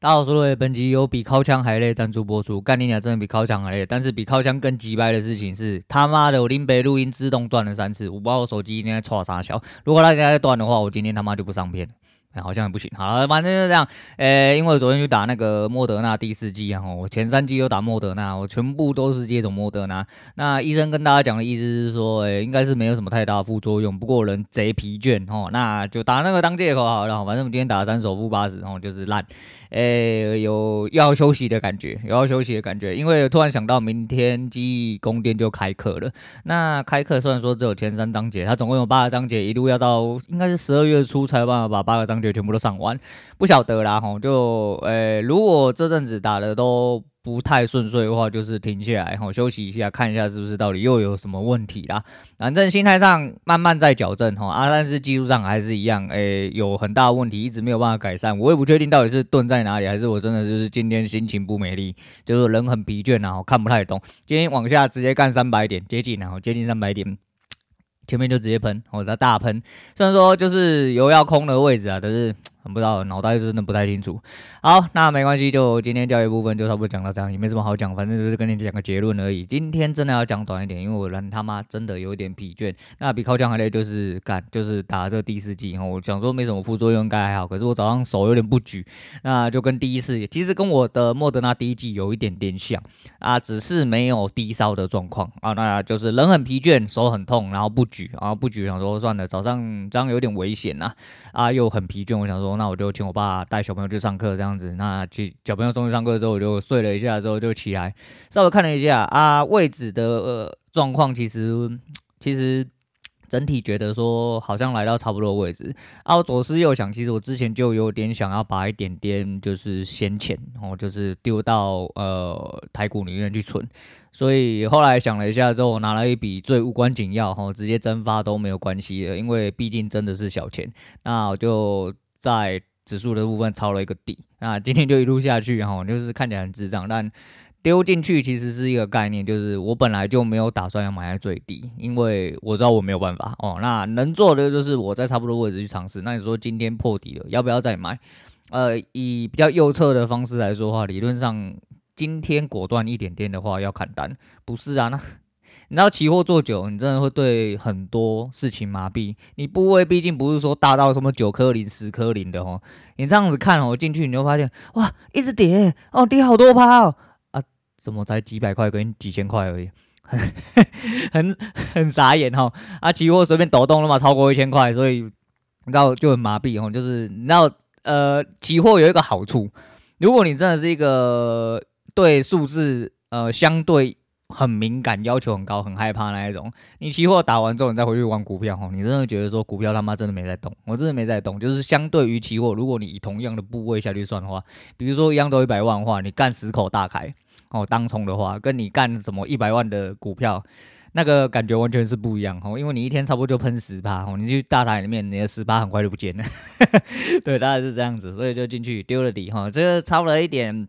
大家好，我是罗伟，本集有比靠枪还累赞助播出，干你俩真的比靠枪还累，但是比靠枪更鸡掰的事情是，他妈的我林北录音自动断了三次，我不知道我手机今天在剉啥小，如果他现在断的话，我今天他妈就不上片。哎好像也不行。好了，反正就这样。诶、因为我昨天去打那个莫德纳第四剂啊，我前三剂都打莫德纳，我全部都是接种莫德纳。那医生跟大家讲的意思是说，哎、应该是没有什么太大的副作用，不过人贼疲倦哦，那就打那个当借口好了。反正我今天打了三手负八十，然后就是烂。诶、有要休息的感觉，有要休息的感觉，因为突然想到明天记忆宫殿就开课了。那开课虽然说只有前三章节，它总共有八个章节，一路要到应该是十二月初才有办法把八个章就全部都上完，不晓得啦吼。就诶、如果这阵子打的都。不太顺遂的话，就是停下来，哈，休息一下，看一下是不是到底又有什么问题啦。反正心态上慢慢在矫正，哈啊，但是技术上还是一样，诶、有很大问题，一直没有办法改善。我也不确定到底是钝在哪里，还是我真的就是今天心情不美丽，就是人很疲倦，然后看不太懂。今天往下直接干三百点，接近，然后接近三百点，前面就直接喷，我的大喷。虽然说就是油要空的位置啊，但是。不知道，脑袋真的不太清楚。好，那没关系，就今天教育部分就差不多讲到这样，也没什么好讲，反正就是跟你讲个结论而已。今天真的要讲短一点，因为我人他妈真的有点疲倦。那比靠枪还累，就是干，就是打这第四剂。我想说没什么副作用，应该还好。可是我早上手有点不举，那就跟第一次，其实跟我的莫德纳第一季有一点点像啊，只是没有低烧的状况啊。那就是人很疲倦，手很痛，然后不举，然后不举，想说算了，早上这样有点危险呐。啊，又很疲倦，我想说。那我就请我爸带小朋友去上课，这样子。那去小朋友送去上课之后，我就睡了一下，之后就起来，稍微看了一下啊，位置的呃状况，其实其实整体觉得说好像来到差不多位置。啊，我左思右想，其实我之前就有点想要把一点点就是闲钱，然后就是丢到呃台股里面去存。所以后来想了一下之后，我拿了一笔最无关紧要，哈，直接蒸发都没有关系的，因为毕竟真的是小钱。那我就。在指数的部分抄了一个底，那今天就一路下去哈，就是看起来很智障，但丢进去其实是一个概念，就是我本来就没有打算要买在最低，因为我知道我没有办法哦。那能做的就是我在差不多位置去尝试。那你说今天破底了，要不要再买？呃，以比较右侧的方式来说的话，理论上今天果断一点点的话要砍单，不是啊？那。你知道期货做久，你真的会对很多事情麻痹。你部位毕竟不是说大到什么九颗零、十颗零的哦。你这样子看哦，进去你就发现哇，一直跌哦，跌好多趴哦啊，怎么才几百块跟几千块而已，很 很傻眼哈。啊，期货随便抖动了嘛，超过一千块，所以你知道就很麻痹哦。就是你知道呃，期货有一个好处，如果你真的是一个对数字呃相对。很敏感，要求很高，很害怕那一种。你期货打完之后，你再回去玩股票，吼，你真的觉得说股票他妈真的没在动，我真的没在动。就是相对于期货，如果你以同样的部位下去算的话，比如说一样都一百万的话，你干十口大开哦，当冲的话，跟你干什么一百万的股票，那个感觉完全是不一样哦。因为你一天差不多就喷十趴吼，你去大台里面，你的十趴很快就不见了。对，大概是这样子，所以就进去丢了底哈，这个抄了一点。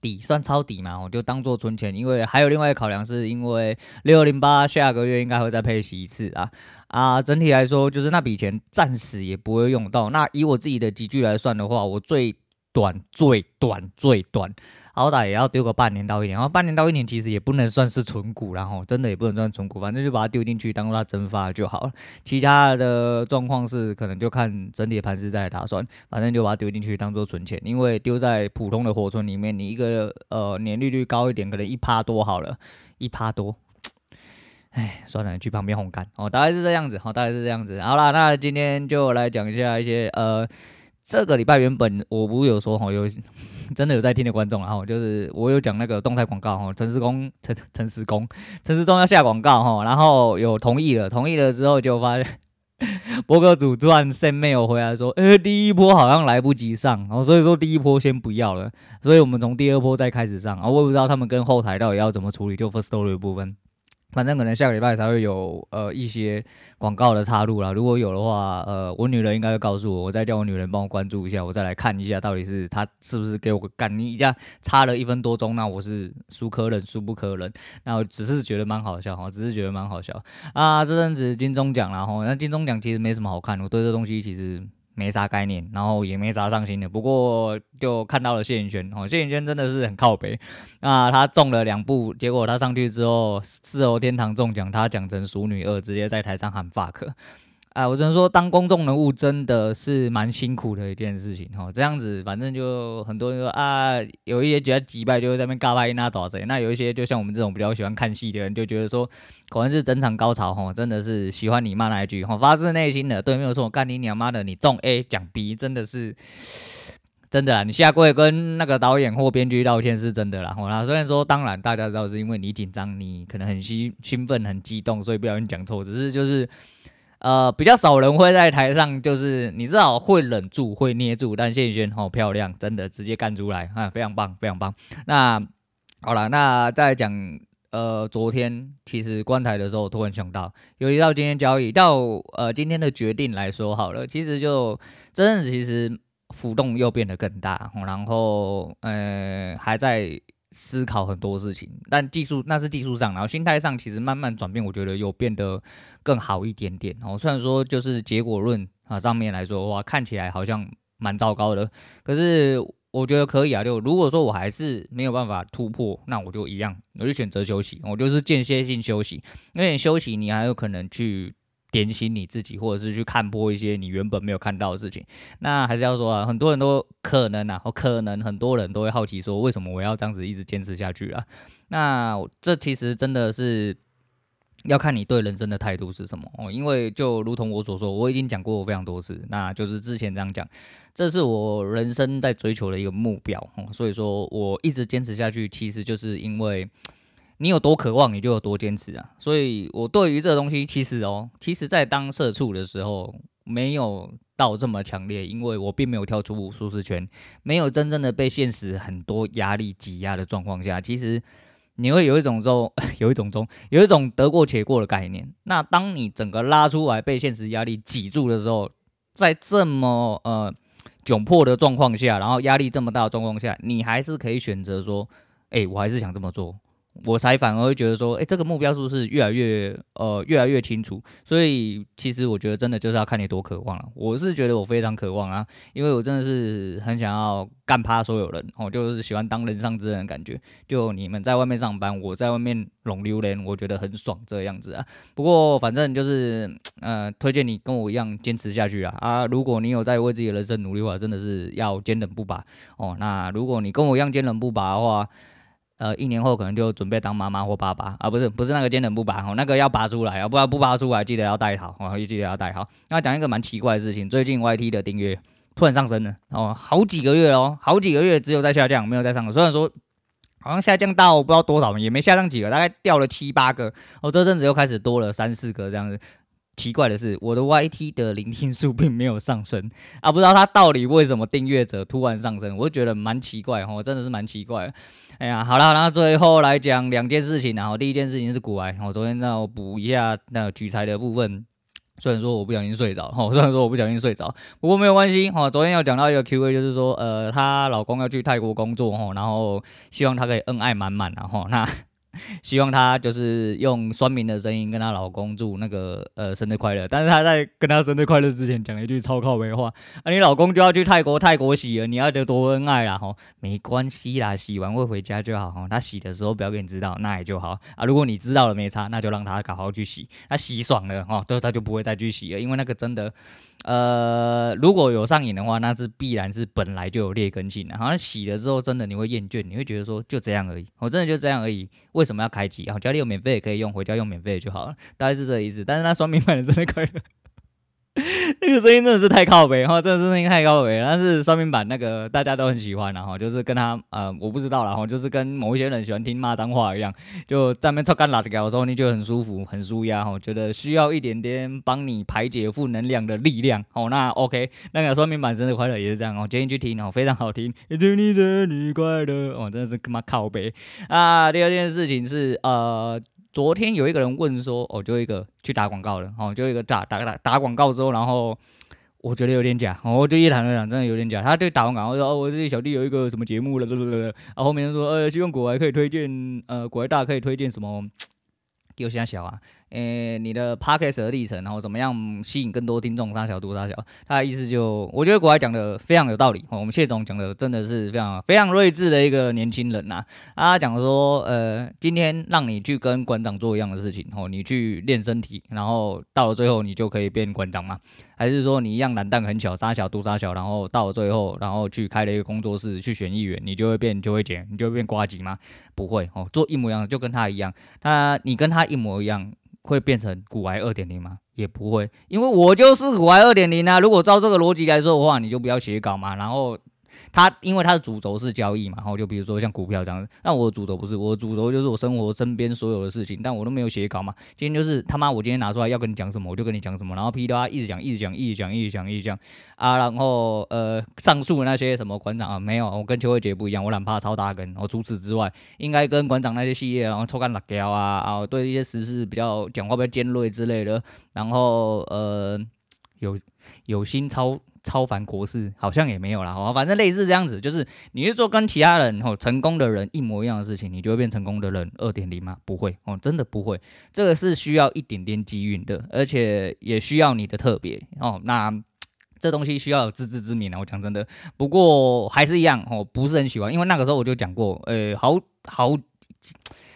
底算抄底嘛，我就当做存钱，因为还有另外一个考量，是因为六零八下个月应该会再配息一次啊啊，整体来说就是那笔钱暂时也不会用到。那以我自己的几句来算的话，我最短最短最短。好歹也要丢个半年到一年，然后半年到一年其实也不能算是存股，然后真的也不能算存股，反正就把它丢进去，当做它蒸发就好了。其他的状况是可能就看整体盘势再打算，反正就把它丢进去当做存钱，因为丢在普通的活存里面，你一个呃年利率高一点，可能一趴多好了，一趴多，哎，算了，去旁边烘干哦，大概是这样子，好，大概是这样子。好啦，那今天就来讲一下一些呃，这个礼拜原本我不是有说哈有。真的有在听的观众，然后就是我有讲那个动态广告哈，陈时工陈陈时工陈时中要下广告哈，然后有同意了，同意了之后就发现 博客主突然 send mail 回来说，呃，第一波好像来不及上，然后所以说第一波先不要了，所以我们从第二波再开始上，然后我也不知道他们跟后台到底要怎么处理，就 Firstory 的部分。反正可能下个礼拜才会有呃一些广告的插入啦。如果有的话，呃，我女人应该会告诉我，我再叫我女人帮我关注一下，我再来看一下到底是她是不是给我个干。你一下差了一分多钟，那我是输可忍孰不可忍？那我只是觉得蛮好笑哈，只是觉得蛮好笑啊。这阵子金钟奖啦哈，那金钟奖其实没什么好看，我对这东西其实没啥概念，然后也没啥上心的。不过就看到了谢盈萱，哦，谢盈萱真的是很靠北。那他中了两部，结果他上去之后，四楼天堂中奖，他讲成熟女二，直接在台上喊 fuck。啊，我只能说，当公众人物真的是蛮辛苦的一件事情哈。这样子，反正就很多人说啊，有一些觉得击败就会在那边嘎巴音那多少那有一些就像我们这种比较喜欢看戏的人，就觉得说，果然是整场高潮哈，真的是喜欢你骂那一句哈，发自内心的，对，没有错，干你娘妈的，你中 A 奖 B，真的是真的啦。你下跪跟那个导演或编剧道歉是真的啦。那虽然说，当然大家知道是因为你紧张，你可能很兴兴奋、很激动，所以不小心讲错，只是就是。呃，比较少人会在台上，就是你知道会忍住，会捏住，但谢盈萱好漂亮，真的直接干出来啊，非常棒，非常棒。那好了，那再讲，呃，昨天其实观台的时候，突然想到，由于到今天交易到呃今天的决定来说好了，其实就真的其实浮动又变得更大，然后呃还在。思考很多事情，但技术那是技术上，然后心态上其实慢慢转变，我觉得有变得更好一点点。哦，虽然说就是结果论啊上面来说，哇，看起来好像蛮糟糕的，可是我觉得可以啊。就如果说我还是没有办法突破，那我就一样，我就选择休息，我就是间歇性休息，因为休息你还有可能去。点醒你自己，或者是去看破一些你原本没有看到的事情。那还是要说啊，很多人都可能啊，可能很多人都会好奇说，为什么我要这样子一直坚持下去啊？那这其实真的是要看你对人生的态度是什么哦。因为就如同我所说，我已经讲过非常多次，那就是之前这样讲，这是我人生在追求的一个目标哦。所以说我一直坚持下去，其实就是因为。你有多渴望，你就有多坚持啊！所以，我对于这东西，其实哦，其实在当社畜的时候，没有到这么强烈，因为我并没有跳出舒适圈，没有真正的被现实很多压力挤压的状况下，其实你会有一种说，有一种中，有一种得过且过的概念。那当你整个拉出来被现实压力挤住的时候，在这么呃窘迫的状况下，然后压力这么大的状况下，你还是可以选择说，哎，我还是想这么做。我才反而会觉得说，诶、这个目标是不是越来越呃越来越清楚？所以其实我觉得真的就是要看你多渴望了。我是觉得我非常渴望啊，因为我真的是很想要干趴所有人，我就是喜欢当人上之人的感觉。就你们在外面上班，我在外面拢榴莲，我觉得很爽这样子啊。不过反正就是 呃，推荐你跟我一样坚持下去啊啊！如果你有在为自己的人生努力的话，真的是要坚忍不拔哦。那如果你跟我一样坚忍不拔的话，呃，一年后可能就准备当妈妈或爸爸啊，不是不是那个坚忍不拔哦，那个要拔出来啊，不然不拔出来记得要带好哦，记得要带好。那讲一个蛮奇怪的事情，最近 YT 的订阅突然上升了哦，好几个月哦，好几个月只有在下降，没有在上升。虽然说好像下降到不知道多少，也没下降几个，大概掉了七八个哦，这阵子又开始多了三四个这样子。奇怪的是，我的 YT 的聆听数并没有上升啊，不知道它到底为什么订阅者突然上升，我就觉得蛮奇怪哈，真的是蛮奇怪。哎呀，好了，那最后来讲两件事情，然后第一件事情是古埃，我昨天让我补一下那个举财的部分，虽然说我不小心睡着，哈，虽然说我不小心睡着，不过没有关系哈。昨天要讲到一个 Q&A，就是说，呃，她老公要去泰国工作哈，然后希望她可以恩爱满满，然后那。希望她就是用酸民的声音跟她老公祝那个呃生日快乐，但是她在跟她生日快乐之前讲了一句超靠北话啊，你老公就要去泰国泰国洗了，你要得多恩爱啦吼，没关系啦，洗完会回家就好吼，他洗的时候不要给你知道，那也就好啊。如果你知道了没差，那就让他好好去洗，他洗爽了哈，对，他就不会再去洗了，因为那个真的。呃，如果有上瘾的话，那是必然是本来就有劣根性的。好像洗了之后，真的你会厌倦，你会觉得说就这样而已，我真的就这样而已。为什么要开机？然后家里有免费也可以用，回家用免费就好了，大概是这个意思。但是他双面版的真的可以。那个声音真的是太靠北，哈，真的是声音太靠北。但是双面版那个大家都很喜欢，然后就是跟他呃，我不知道啦，然后就是跟某一些人喜欢听骂脏话一样，就在那边抽干辣的时候，你就很舒服，很舒压，哈，觉得需要一点点帮你排解负能量的力量，哦，那 OK，那个双面版生日快乐也是这样，哦，建议去听，哦，非常好听，祝你生日快乐，哦，真的是他妈靠北啊。第二件事情是呃。昨天有一个人问说，哦，就一个去打广告的，哦，就一个打打打打广告之后，然后我觉得有点假，哦，我就一谈就讲，真的有点假。他就打完广告说，哦，我自己小弟有一个什么节目了，对不对？然后后面说，呃，希望国外可以推荐，呃，国外大可以推荐什么？有大小啊，诶，你的 podcast 的历程，然后怎么样吸引更多听众？杀小度杀小，他的意思就，我觉得国外讲的非常有道理。哦，我们谢总讲的真的是非常非常睿智的一个 年轻人呐。他讲说，呃，今天让你去跟馆长做一样的事情，哦，你去练身体，然后到了最后你就可以变馆长嘛？还是说你一样懒蛋很小，杀小度杀小，然后到了最后，然后去开了一个工作室去选议员，你就会变就会减，你就会变瓜吉吗？不会哦，做一模一样的，就跟他一样，他你跟他一模一样。会变成古癌二点零吗？也不会，因为我就是古癌二点零啊。如果照这个逻辑来说的话，你就不要写稿嘛，然后。他因为他的主轴是交易嘛，然后就比如说像股票这样子，那我的主轴不是，我主轴就是我生活身边所有的事情，但我都没有写稿嘛。今天就是他妈，我今天拿出来要跟你讲什么，我就跟你讲什么，然后噼里啪啦一直讲，一直讲，一直讲，一直讲，一直讲啊，然后呃，上述的那些什么馆长啊，没有，我跟邱慧杰不一样，我懒怕超大根。我除此之外，应该跟馆长那些系列，然后抽干辣椒啊啊，对一些时事比较讲话比较尖锐之类的，然后呃，有有心操。超凡国事好像也没有啦，好，反正类似这样子，就是你去做跟其他人哦成功的人一模一样的事情，你就会变成功的人二点零吗？不会哦，真的不会，这个是需要一点点机运的，而且也需要你的特别哦。那这东西需要有自知之明啊，我讲真的，不过还是一样哦，不是很喜欢，因为那个时候我就讲过，呃，好好。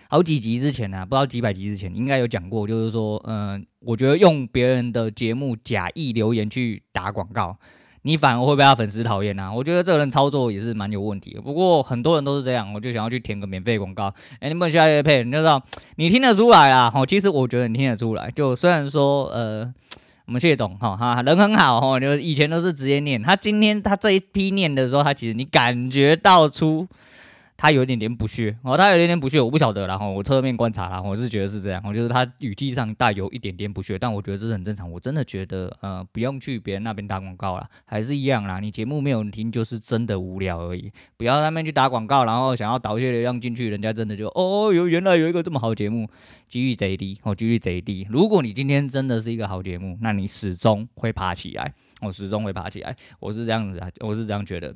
好几集之前呢、啊，不知道几百集之前，应该有讲过，就是说，嗯、我觉得用别人的节目假意留言去打广告，你反而会被他粉丝讨厌啊。我觉得这个人操作也是蛮有问题的。不过很多人都是这样，我就想要去填个免费广告。哎，你们需要乐配，你就知道，你听得出来啊。哦，其实我觉得你听得出来。就虽然说，呃，我们谢总哈哈人很好哈，就以前都是直接念，他今天他这一批念的时候，他其实你感觉到出。他有一点点不屑哦，他有一点点不屑，我不晓得，然后我侧面观察啦，我是觉得是这样，我觉得他语气上带有一点点不屑，但我觉得这是很正常，我真的觉得呃不用去别人那边打广告啦，还是一样啦，你节目没有人听就是真的无聊而已，不要那边去打广告，然后想要导一些流量进去，人家真的就哦有原来有一个这么好节目，几率贼低哦，几率贼低，如果你今天真的是一个好节目，那你始终会爬起来，我始终会爬起来，我是这样子啊，我是这样觉得。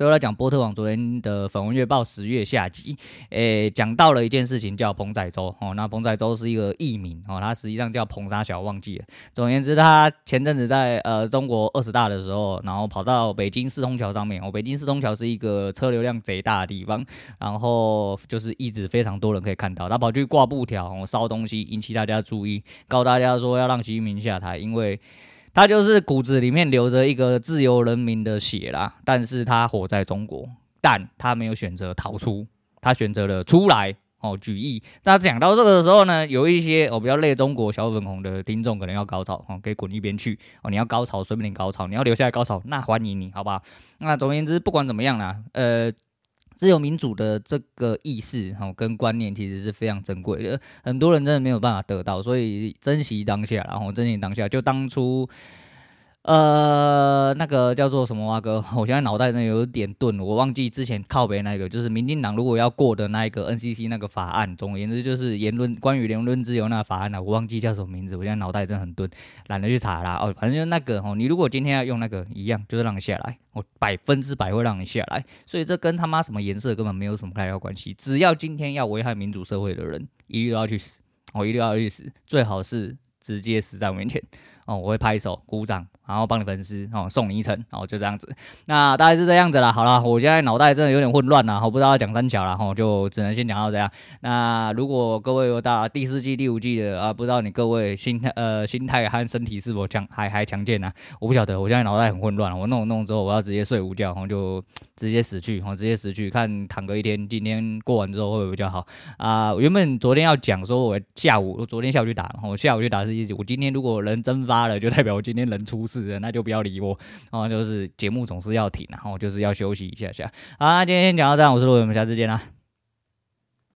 最后来讲波特网昨天的粉红月报十月下集，诶、欸，讲到了一件事情叫彭仔洲哦，那彭仔洲是一个艺名哦，他实际上叫彭沙小，忘记了。总而言之，他前阵子在呃中国二十大的时候，然后跑到北京四通桥上面哦，北京四通桥是一个车流量贼大的地方，然后就是一直非常多人可以看到，他跑去挂布条哦，烧东西引起大家注意，告大家说要让习近平下台，因为。他就是骨子里面流着一个自由人民的血啦，但是他活在中国，但他没有选择逃出，他选择了出来哦举义。那讲到这个的时候呢，有一些哦比较累中国小粉红的听众可能要高潮哦，可以滚一边去哦。你要高潮随便你高潮，你要留下来高潮那欢迎你，好不好？那总而言之，不管怎么样啦，呃。自由民主的这个意识哈跟观念其实是非常珍贵的，很多人真的没有办法得到，所以珍惜当下，然后珍惜当下，就当初。呃，那个叫做什么哇哥？我现在脑袋真的有点钝，我忘记之前靠北那个，就是民进党如果要过的那一个 NCC 那个法案，总而言之就是言论关于言论自由那个法案啊，我忘记叫什么名字，我现在脑袋真的很钝，懒得去查啦。哦，反正就那个哦，你如果今天要用那个一样，就是让你下来，我百分之百会让你下来，所以这跟他妈什么颜色根本没有什么太大关系，只要今天要危害民主社会的人，一律要去死，我一律要去死，最好是直接死在我面前哦，我会拍手鼓掌。然后帮你粉丝哦，送你一层，然后就这样子，那大概是这样子啦。好了，我现在脑袋真的有点混乱了，我不知道要讲三小了，哈，就只能先讲到这样。那如果各位有打第四季、第五季的啊，不知道你各位心态呃心态和身体是否强还还强健呢？我不晓得，我现在脑袋很混乱，我弄弄之后我要直接睡午觉，然后就直接死去，然直接死去，看躺个一天，今天过完之后会不会比较好啊？原本昨天要讲说我下午，我昨天下午去打，我下午去打是一，我今天如果人蒸发了，就代表我今天人出事。那就不要理我，然后就是节目总是要停，然后就是要休息一下下。好，今天先讲到这，我是陆伟，我们下次见啦。